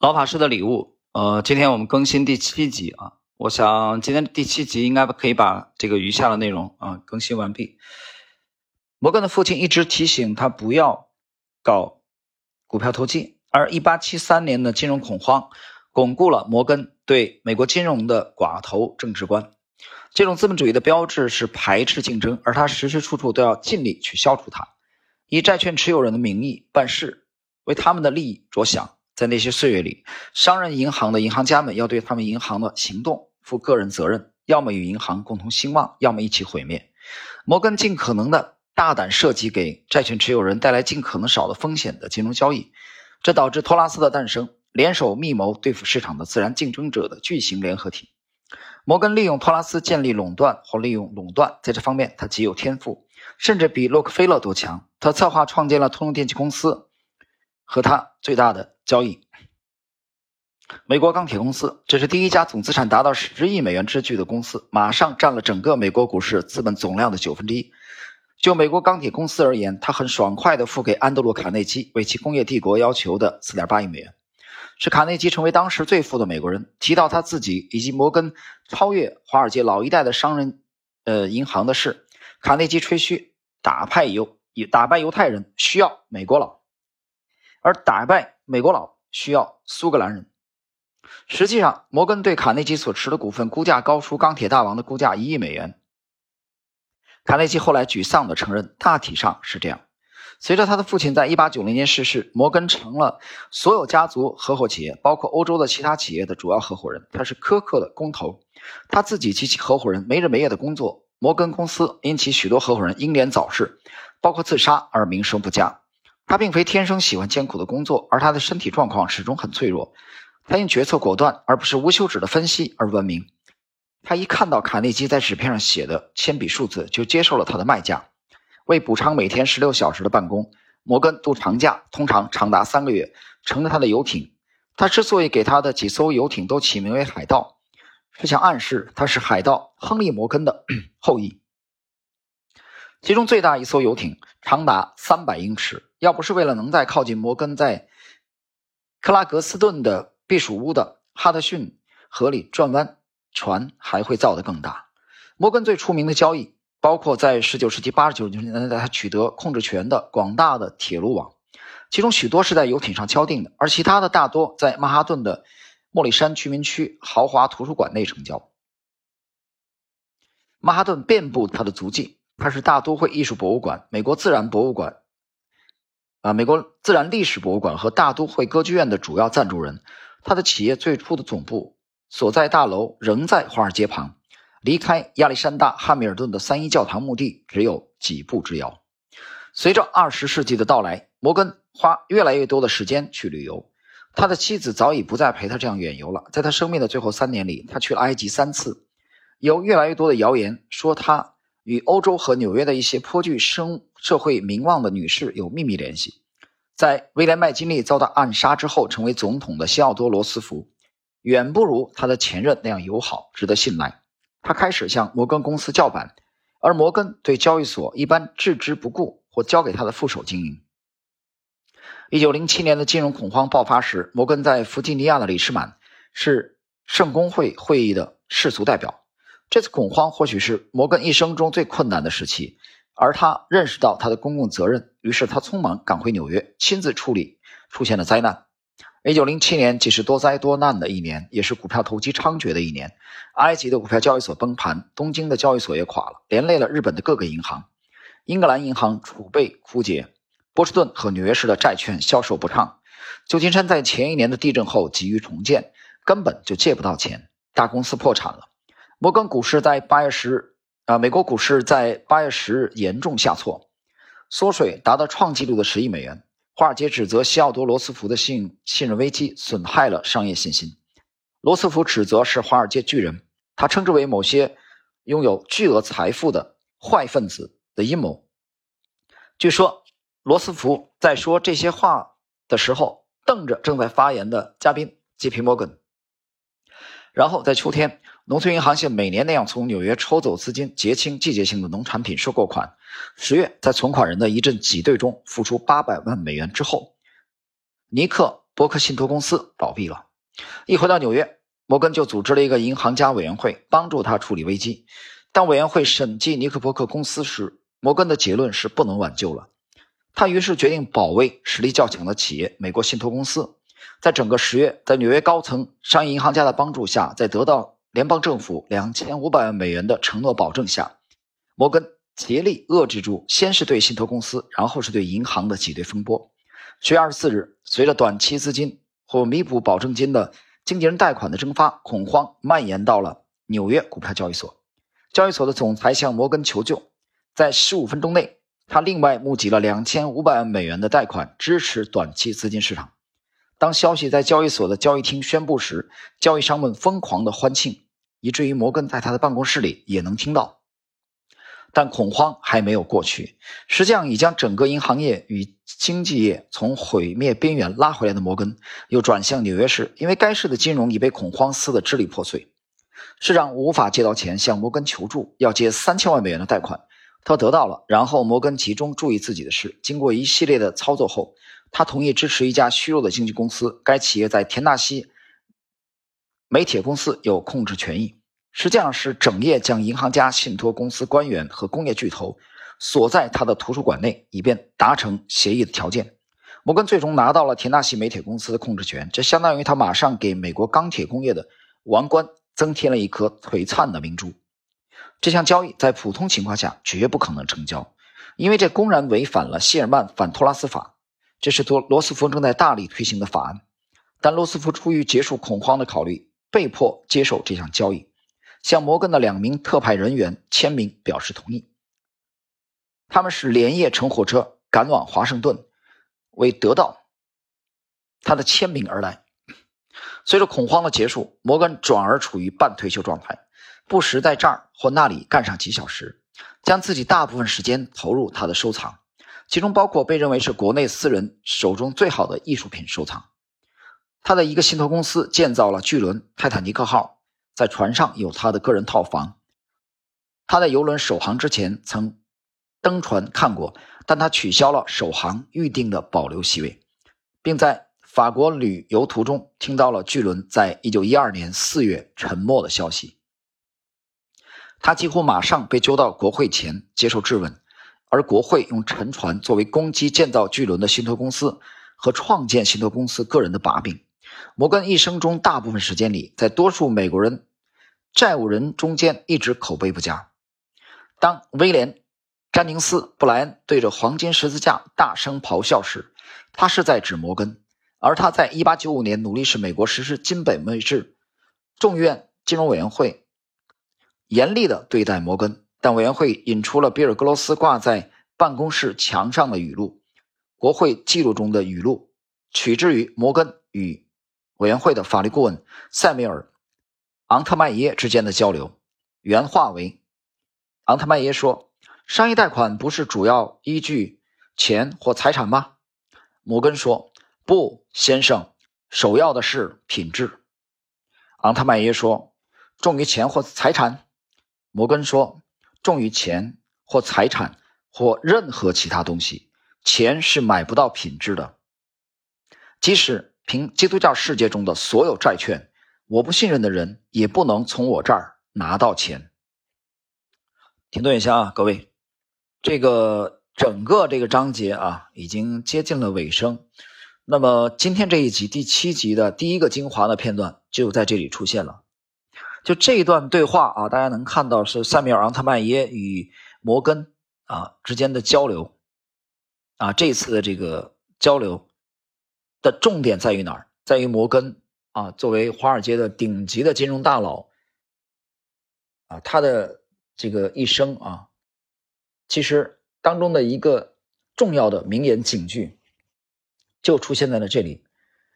老法师的礼物，呃，今天我们更新第七集啊，我想今天第七集应该可以把这个余下的内容啊更新完毕。摩根的父亲一直提醒他不要搞股票投机，而1873年的金融恐慌巩固了摩根对美国金融的寡头政治观。这种资本主义的标志是排斥竞争，而他时时处处都要尽力去消除它，以债券持有人的名义办事，为他们的利益着想。在那些岁月里，商人银行的银行家们要对他们银行的行动负个人责任，要么与银行共同兴旺，要么一起毁灭。摩根尽可能的大胆设计，给债券持有人带来尽可能少的风险的金融交易，这导致托拉斯的诞生，联手密谋对付市场的自然竞争者的巨型联合体。摩根利用托拉斯建立垄断或利用垄断，在这方面他极有天赋，甚至比洛克菲勒都强。他策划创建了通用电气公司。和他最大的交易，美国钢铁公司，这是第一家总资产达到十亿美元之巨的公司，马上占了整个美国股市资本总量的九分之一。就美国钢铁公司而言，他很爽快地付给安德鲁·卡内基为其工业帝国要求的四点八亿美元，使卡内基成为当时最富的美国人。提到他自己以及摩根超越华尔街老一代的商人，呃，银行的事，卡内基吹嘘打败犹打败犹太人需要美国佬。而打败美国佬需要苏格兰人。实际上，摩根对卡内基所持的股份估价高出钢铁大王的估价一亿美元。卡内基后来沮丧地承认，大体上是这样。随着他的父亲在1890年逝世，摩根成了所有家族合伙企业，包括欧洲的其他企业的主要合伙人。他是苛刻的工头，他自己及其合伙人没日没夜的工作。摩根公司因其许多合伙人英年早逝，包括自杀而名声不佳。他并非天生喜欢艰苦的工作，而他的身体状况始终很脆弱。他因决策果断而不是无休止的分析而闻名。他一看到卡内基在纸片上写的铅笔数字，就接受了他的卖价。为补偿每天十六小时的办公，摩根度长假通常长达三个月，乘着他的游艇。他之所以给他的几艘游艇都起名为“海盗”，是想暗示他是海盗亨利·摩根的后裔。其中最大一艘游艇长达三百英尺。要不是为了能在靠近摩根在克拉格斯顿的避暑屋的哈德逊河里转弯，船还会造得更大。摩根最出名的交易包括在19世纪80、90年代他取得控制权的广大的铁路网，其中许多是在游艇上敲定的，而其他的大多在曼哈顿的莫里山居民区豪华图书馆内成交。曼哈顿遍布他的足迹，它是大都会艺术博物馆、美国自然博物馆。啊，美国自然历史博物馆和大都会歌剧院的主要赞助人，他的企业最初的总部所在大楼仍在华尔街旁，离开亚历山大·汉密尔顿的三一教堂墓地只有几步之遥。随着二十世纪的到来，摩根花越来越多的时间去旅游，他的妻子早已不再陪他这样远游了。在他生命的最后三年里，他去了埃及三次。有越来越多的谣言说他。与欧洲和纽约的一些颇具生社会名望的女士有秘密联系。在威廉麦金利遭到暗杀之后，成为总统的西奥多罗斯福，远不如他的前任那样友好，值得信赖。他开始向摩根公司叫板，而摩根对交易所一般置之不顾，或交给他的副手经营。一九零七年的金融恐慌爆发时，摩根在弗吉尼亚的里士满是圣公会会议的世俗代表。这次恐慌或许是摩根一生中最困难的时期，而他认识到他的公共责任，于是他匆忙赶回纽约，亲自处理出现的灾难。一九零七年既是多灾多难的一年，也是股票投机猖獗的一年。埃及的股票交易所崩盘，东京的交易所也垮了，连累了日本的各个银行。英格兰银行储备枯竭，波士顿和纽约市的债券销售不畅。旧金山在前一年的地震后急于重建，根本就借不到钱，大公司破产了。摩根股市在八月十日，啊，美国股市在八月十日严重下挫，缩水达到创纪录的十亿美元。华尔街指责西奥多·罗斯福的信信任危机损害了商业信心。罗斯福指责是华尔街巨人，他称之为某些拥有巨额财富的坏分子的阴谋。据说罗斯福在说这些话的时候，瞪着正在发言的嘉宾吉皮摩根。然后在秋天。农村银行像每年那样从纽约抽走资金，结清季节性的农产品收购款。十月，在存款人的一阵挤兑中付出八百万美元之后，尼克伯克信托公司倒闭了。一回到纽约，摩根就组织了一个银行家委员会，帮助他处理危机。当委员会审计尼克伯克公司时，摩根的结论是不能挽救了。他于是决定保卫实力较强的企业——美国信托公司。在整个十月，在纽约高层商业银行家的帮助下，在得到联邦政府两千五百万美元的承诺保证下，摩根竭力遏制住先是对信托公司，然后是对银行的挤兑风波。十月二十四日，随着短期资金或弥补保证金的经纪人贷款的蒸发，恐慌蔓延到了纽约股票交易所。交易所的总裁向摩根求救，在十五分钟内，他另外募集了两千五百万美元的贷款，支持短期资金市场。当消息在交易所的交易厅宣布时，交易商们疯狂的欢庆，以至于摩根在他的办公室里也能听到。但恐慌还没有过去，实际上已将整个银行业与经济业从毁灭边缘拉回来的摩根，又转向纽约市，因为该市的金融已被恐慌撕得支离破碎。市长无法借到钱，向摩根求助，要借三千万美元的贷款，他得到了。然后摩根集中注意自己的事，经过一系列的操作后，他同意支持一家虚弱的经纪公司。该企业在田纳西煤铁公司有控制权益，实际上是整夜将银行家、信托公司官员和工业巨头锁在他的图书馆内，以便达成协议的条件。摩根最终拿到了田纳西煤铁公司的控制权，这相当于他马上给美国钢铁工业的王冠。增添了一颗璀璨的明珠。这项交易在普通情况下绝不可能成交，因为这公然违反了谢尔曼反托拉斯法。这是多罗斯福正在大力推行的法案。但罗斯福出于结束恐慌的考虑，被迫接受这项交易，向摩根的两名特派人员签名表示同意。他们是连夜乘火车赶往华盛顿，为得到他的签名而来。随着恐慌的结束，摩根转而处于半退休状态，不时在这儿或那里干上几小时，将自己大部分时间投入他的收藏，其中包括被认为是国内私人手中最好的艺术品收藏。他的一个信托公司建造了巨轮“泰坦尼克号”，在船上有他的个人套房。他在游轮首航之前曾登船看过，但他取消了首航预定的保留席位，并在。法国旅游途中听到了巨轮在一九一二年四月沉没的消息，他几乎马上被揪到国会前接受质问，而国会用沉船作为攻击建造巨轮的信托公司和创建信托公司个人的把柄。摩根一生中大部分时间里，在多数美国人债务人中间一直口碑不佳。当威廉·詹宁斯·布莱恩对着黄金十字架大声咆哮时，他是在指摩根。而他在1895年努力使美国实施金本位制，众院金融委员会严厉地对待摩根，但委员会引出了比尔·格罗斯挂在办公室墙上的语录，国会记录中的语录取之于摩根与委员会的法律顾问塞缪尔·昂特迈耶之间的交流，原话为：昂特迈耶说，商业贷款不是主要依据钱或财产吗？摩根说。不，先生，首要的是品质。昂特迈耶说：“重于钱或财产。”摩根说：“重于钱或财产或任何其他东西，钱是买不到品质的。即使凭基督教世界中的所有债券，我不信任的人也不能从我这儿拿到钱。”停顿一下啊，各位，这个整个这个章节啊，已经接近了尾声。那么今天这一集第七集的第一个精华的片段就在这里出现了。就这一段对话啊，大家能看到是塞缪尔·昂特曼耶与摩根啊之间的交流啊。这次的这个交流的重点在于哪儿？在于摩根啊，作为华尔街的顶级的金融大佬啊，他的这个一生啊，其实当中的一个重要的名言警句。就出现在了这里，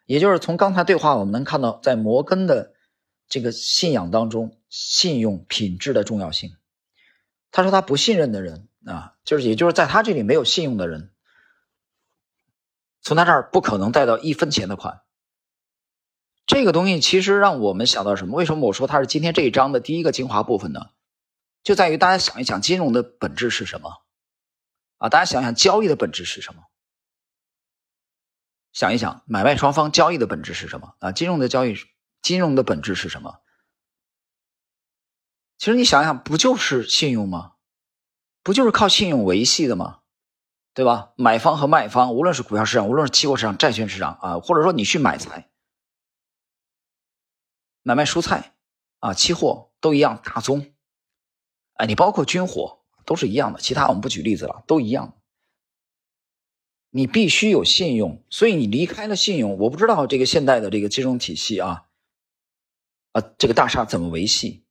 也就是从刚才对话我们能看到，在摩根的这个信仰当中，信用品质的重要性。他说他不信任的人啊，就是也就是在他这里没有信用的人，从他这儿不可能贷到一分钱的款。这个东西其实让我们想到什么？为什么我说它是今天这一章的第一个精华部分呢？就在于大家想一想，金融的本质是什么？啊，大家想想交易的本质是什么？想一想，买卖双方交易的本质是什么啊？金融的交易，金融的本质是什么？其实你想想，不就是信用吗？不就是靠信用维系的吗？对吧？买方和卖方，无论是股票市场，无论是期货市场、债券市场啊，或者说你去买菜、买卖蔬菜啊，期货都一样，大宗。哎，你包括军火都是一样的，其他我们不举例子了，都一样。你必须有信用，所以你离开了信用，我不知道这个现代的这个金融体系啊，啊，这个大厦怎么维系？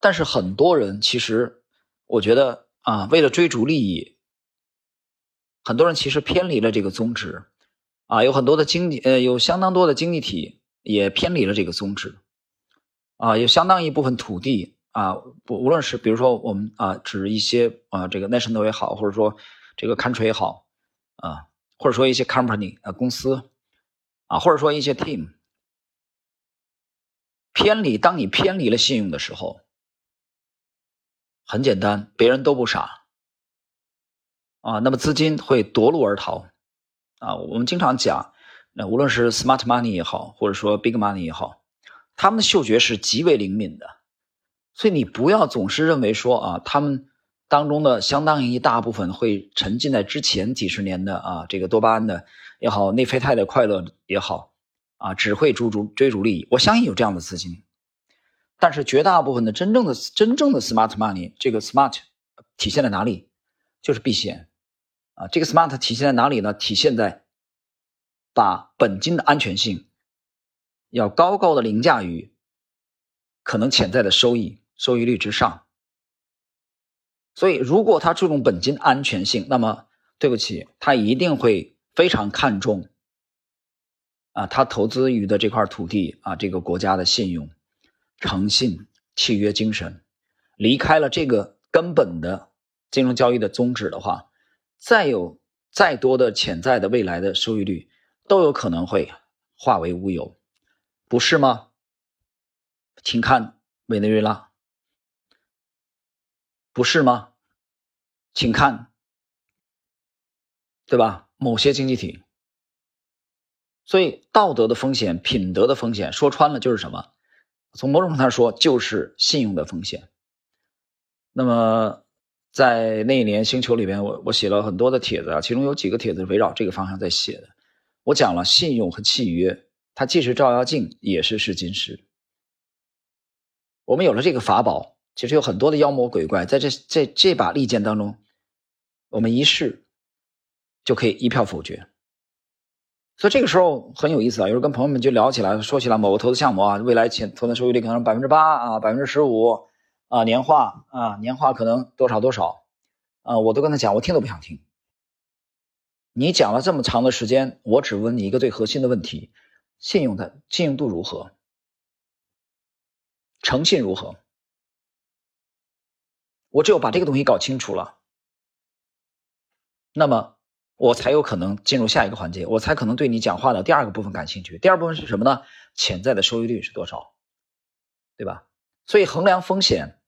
但是很多人其实，我觉得啊，为了追逐利益，很多人其实偏离了这个宗旨，啊，有很多的经济呃，有相当多的经济体也偏离了这个宗旨，啊，有相当一部分土地。啊，不，无论是比如说我们啊，指一些啊，这个 national 也好，或者说这个 country 也好，啊，或者说一些 company 啊公司，啊，或者说一些 team 偏离，当你偏离了信用的时候，很简单，别人都不傻，啊，那么资金会夺路而逃，啊，我们经常讲，那无论是 smart money 也好，或者说 big money 也好，他们的嗅觉是极为灵敏的。所以你不要总是认为说啊，他们当中的相当于一大部分会沉浸在之前几十年的啊这个多巴胺的也好，内啡肽的快乐也好，啊只会追逐追逐利益。我相信有这样的资金，但是绝大部分的真正的真正的 smart money，这个 smart 体现在哪里？就是避险啊。这个 smart 体现在哪里呢？体现在把本金的安全性要高高的凌驾于可能潜在的收益。收益率之上，所以如果他注重本金安全性，那么对不起，他一定会非常看重啊，他投资于的这块土地啊，这个国家的信用、诚信、契约精神，离开了这个根本的金融交易的宗旨的话，再有再多的潜在的未来的收益率，都有可能会化为乌有，不是吗？请看委内瑞拉。不是吗？请看，对吧？某些经济体，所以道德的风险、品德的风险，说穿了就是什么？从某种程度上说，就是信用的风险。那么，在那一年星球里边，我我写了很多的帖子啊，其中有几个帖子围绕这个方向在写的。我讲了信用和契约，它既是照妖镜，也是试金石。我们有了这个法宝。其实有很多的妖魔鬼怪在这这这把利剑当中，我们一试就可以一票否决。所以这个时候很有意思啊，有时候跟朋友们就聊起来，说起来某个投资项目啊，未来前投资收益率可能百分之八啊，百分之十五啊，年化啊，年化可能多少多少啊，我都跟他讲，我听都不想听。你讲了这么长的时间，我只问你一个最核心的问题：信用的信用度如何？诚信如何？我只有把这个东西搞清楚了，那么我才有可能进入下一个环节，我才可能对你讲话的第二个部分感兴趣。第二部分是什么呢？潜在的收益率是多少，对吧？所以衡量风险，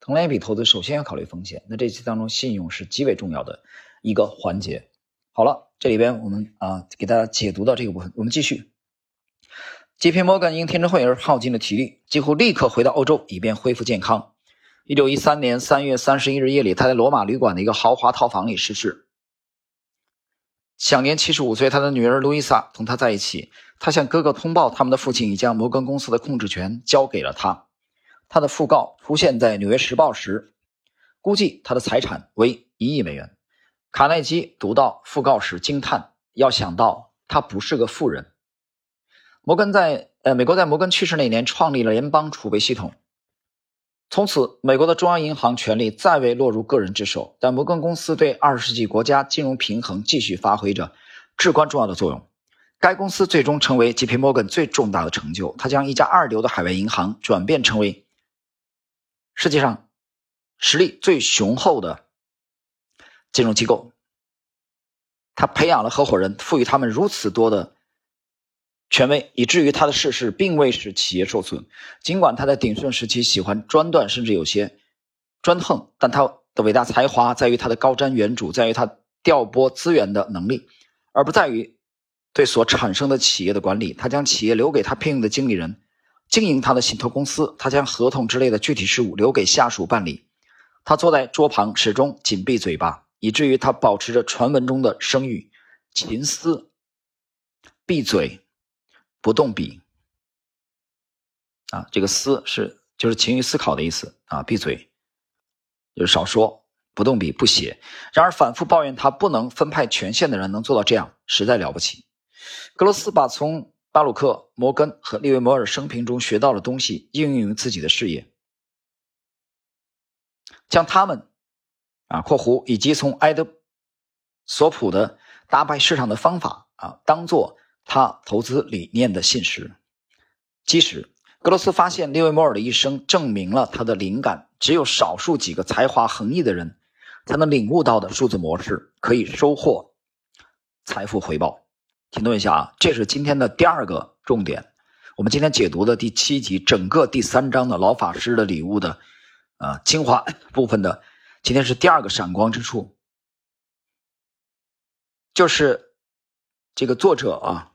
衡量一笔投资，首先要考虑风险。那这期当中，信用是极为重要的一个环节。好了，这里边我们啊给大家解读到这个部分，我们继续。J P Morgan 因天真会而耗尽了体力，几乎立刻回到欧洲，以便恢复健康。一九一三年三月三十一日夜里，他在罗马旅馆的一个豪华套房里逝世，享年七十五岁。他的女儿路易莎同他在一起。他向哥哥通报，他们的父亲已将摩根公司的控制权交给了他。他的讣告出现在《纽约时报》时，估计他的财产为一亿美元。卡耐基读到讣告时惊叹：“要想到他不是个富人。”摩根在呃，美国在摩根去世那年创立了联邦储备系统。从此，美国的中央银行权力再未落入个人之手，但摩根公司对二十世纪国家金融平衡继续发挥着至关重要的作用。该公司最终成为 J.P. Morgan 最重大的成就，它将一家二流的海外银行转变成为世界上实力最雄厚的金融机构。他培养了合伙人，赋予他们如此多的。权威，以至于他的逝世并未使企业受损。尽管他在鼎盛时期喜欢专断，甚至有些专横，但他的伟大才华在于他的高瞻远瞩，在于他调拨资源的能力，而不在于对所产生的企业的管理，他将企业留给他聘用的经理人经营他的信托公司，他将合同之类的具体事务留给下属办理。他坐在桌旁，始终紧闭嘴巴，以至于他保持着传闻中的声誉：秦思，闭嘴，不动笔。啊，这个思是就是勤于思考的意思啊，闭嘴，就是少说，不动笔，不写。然而，反复抱怨他不能分派权限的人能做到这样，实在了不起。格罗斯把从巴鲁克、摩根和利维摩尔生平中学到的东西应用于自己的事业，将他们啊（括弧）以及从埃德索普的打败市场的方法啊，当做他投资理念的信实。即使格罗斯发现利维摩尔的一生证明了他的灵感，只有少数几个才华横溢的人才能领悟到的数字模式，可以收获财富回报。停顿一下啊，这是今天的第二个重点。我们今天解读的第七集，整个第三章的老法师的礼物的，啊精华部分的，今天是第二个闪光之处，就是这个作者啊，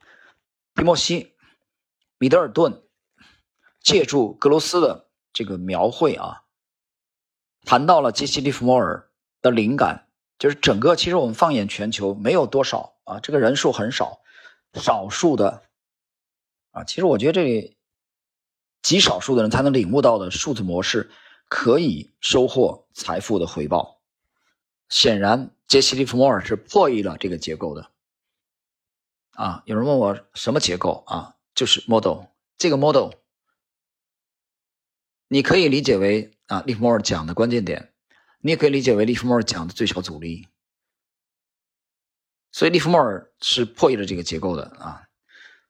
提莫西·米德尔顿借助格罗斯的这个描绘啊，谈到了杰西·利弗莫尔的灵感，就是整个其实我们放眼全球，没有多少啊，这个人数很少。少数的啊，其实我觉得这里极少数的人才能领悟到的数字模式，可以收获财富的回报。显然，杰西·利弗莫尔是破译了这个结构的。啊，有人问我什么结构啊？就是 model。这个 model 你可以理解为啊，利弗莫尔讲的关键点，你也可以理解为利弗莫尔讲的最小阻力。所以利弗莫尔是破译了这个结构的啊。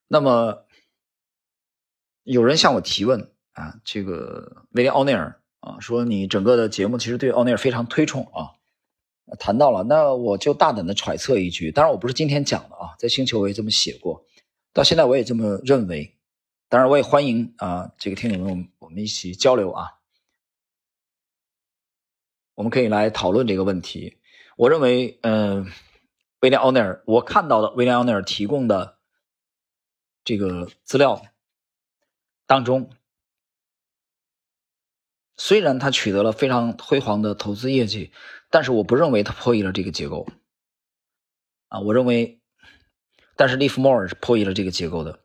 那么有人向我提问啊，这个威廉奥内尔啊，说你整个的节目其实对奥内尔非常推崇啊。谈到了，那我就大胆的揣测一句，当然我不是今天讲的啊，在星球我也这么写过，到现在我也这么认为。当然我也欢迎啊，这个听友们我们一起交流啊，我们可以来讨论这个问题。我认为，嗯。威廉·奥内尔，我看到的威廉·奥内尔提供的这个资料当中，虽然他取得了非常辉煌的投资业绩，但是我不认为他破译了这个结构。啊，我认为，但是利弗莫尔是破译了这个结构的。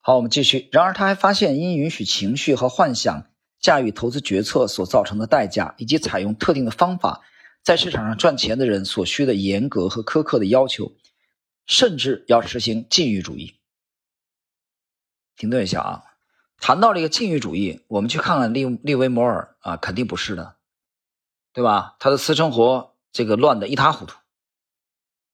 好，我们继续。然而，他还发现，因允许情绪和幻想驾驭投资决策所造成的代价，以及采用特定的方法。在市场上赚钱的人所需的严格和苛刻的要求，甚至要实行禁欲主义。停顿一下啊，谈到这个禁欲主义，我们去看看利利维摩尔啊，肯定不是的，对吧？他的私生活这个乱的一塌糊涂，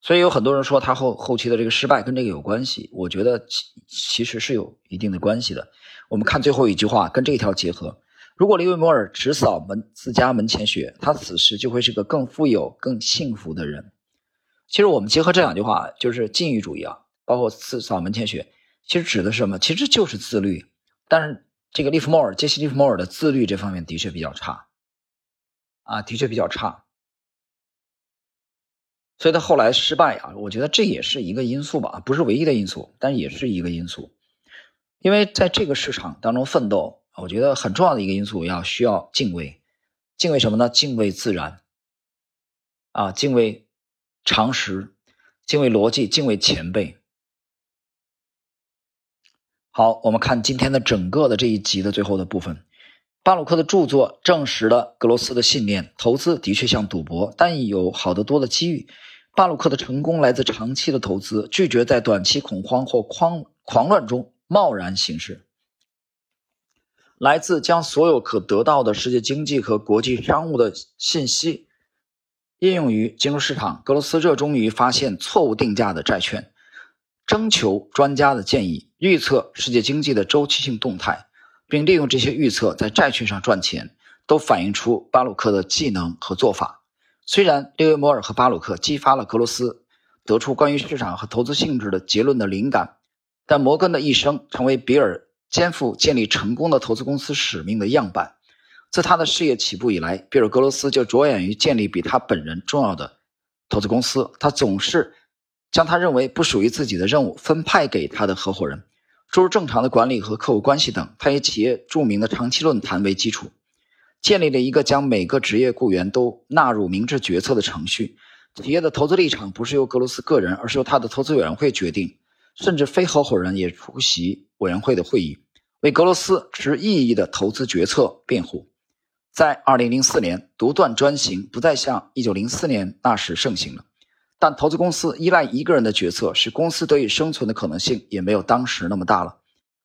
所以有很多人说他后后期的这个失败跟这个有关系。我觉得其其实是有一定的关系的。我们看最后一句话，跟这一条结合。如果利维摩尔只扫门自家门前雪，他此时就会是个更富有、更幸福的人。其实我们结合这两句话，就是禁欲主义啊，包括自扫门前雪，其实指的是什么？其实就是自律。但是这个利弗莫尔、杰西·利弗莫尔的自律这方面的确比较差，啊，的确比较差。所以他后来失败啊，我觉得这也是一个因素吧，不是唯一的因素，但也是一个因素。因为在这个市场当中奋斗。我觉得很重要的一个因素要需要敬畏，敬畏什么呢？敬畏自然，啊，敬畏常识，敬畏逻辑，敬畏前辈。好，我们看今天的整个的这一集的最后的部分，巴鲁克的著作证实了格罗斯的信念：投资的确像赌博，但有好得多的机遇。巴鲁克的成功来自长期的投资，拒绝在短期恐慌或狂狂乱中贸然行事。来自将所有可得到的世界经济和国际商务的信息应用于金融市场。格罗斯热衷于发现错误定价的债券，征求专家的建议，预测世界经济的周期性动态，并利用这些预测在债券上赚钱，都反映出巴鲁克的技能和做法。虽然利维摩尔和巴鲁克激发了格罗斯得出关于市场和投资性质的结论的灵感，但摩根的一生成为比尔。肩负建立成功的投资公司使命的样板。自他的事业起步以来，比尔·格罗斯就着眼于建立比他本人重要的投资公司。他总是将他认为不属于自己的任务分派给他的合伙人，诸如正常的管理和客户关系等。他以企业著名的长期论坛为基础，建立了一个将每个职业雇员都纳入明智决策的程序。企业的投资立场不是由格罗斯个人，而是由他的投资委员会决定，甚至非合伙人也出席委员会的会议，为格罗斯持异议的投资决策辩护。在2004年，独断专行不再像1904年那时盛行了。但投资公司依赖一个人的决策，使公司得以生存的可能性也没有当时那么大了。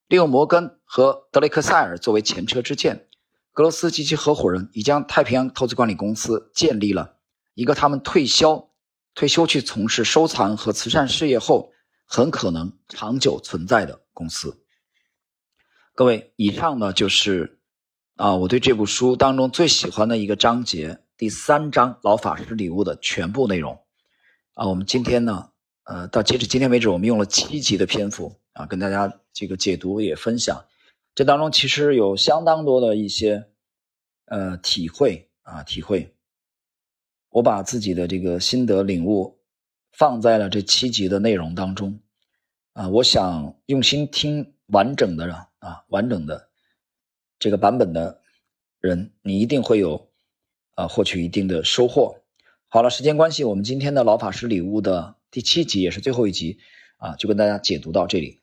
利用摩根和德雷克塞尔作为前车之鉴，格罗斯及其合伙人已将太平洋投资管理公司建立了一个他们退休、退休去从事收藏和慈善事业后很可能长久存在的公司。各位，以上呢就是啊我对这部书当中最喜欢的一个章节——第三章“老法师礼物”的全部内容。啊，我们今天呢，呃，到截止今天为止，我们用了七集的篇幅啊，跟大家这个解读也分享。这当中其实有相当多的一些呃体会啊，体会。我把自己的这个心得领悟放在了这七集的内容当中啊，我想用心听完整的啊，完整的这个版本的人，你一定会有啊获取一定的收获。好了，时间关系，我们今天的老法师礼物的第七集也是最后一集啊，就跟大家解读到这里。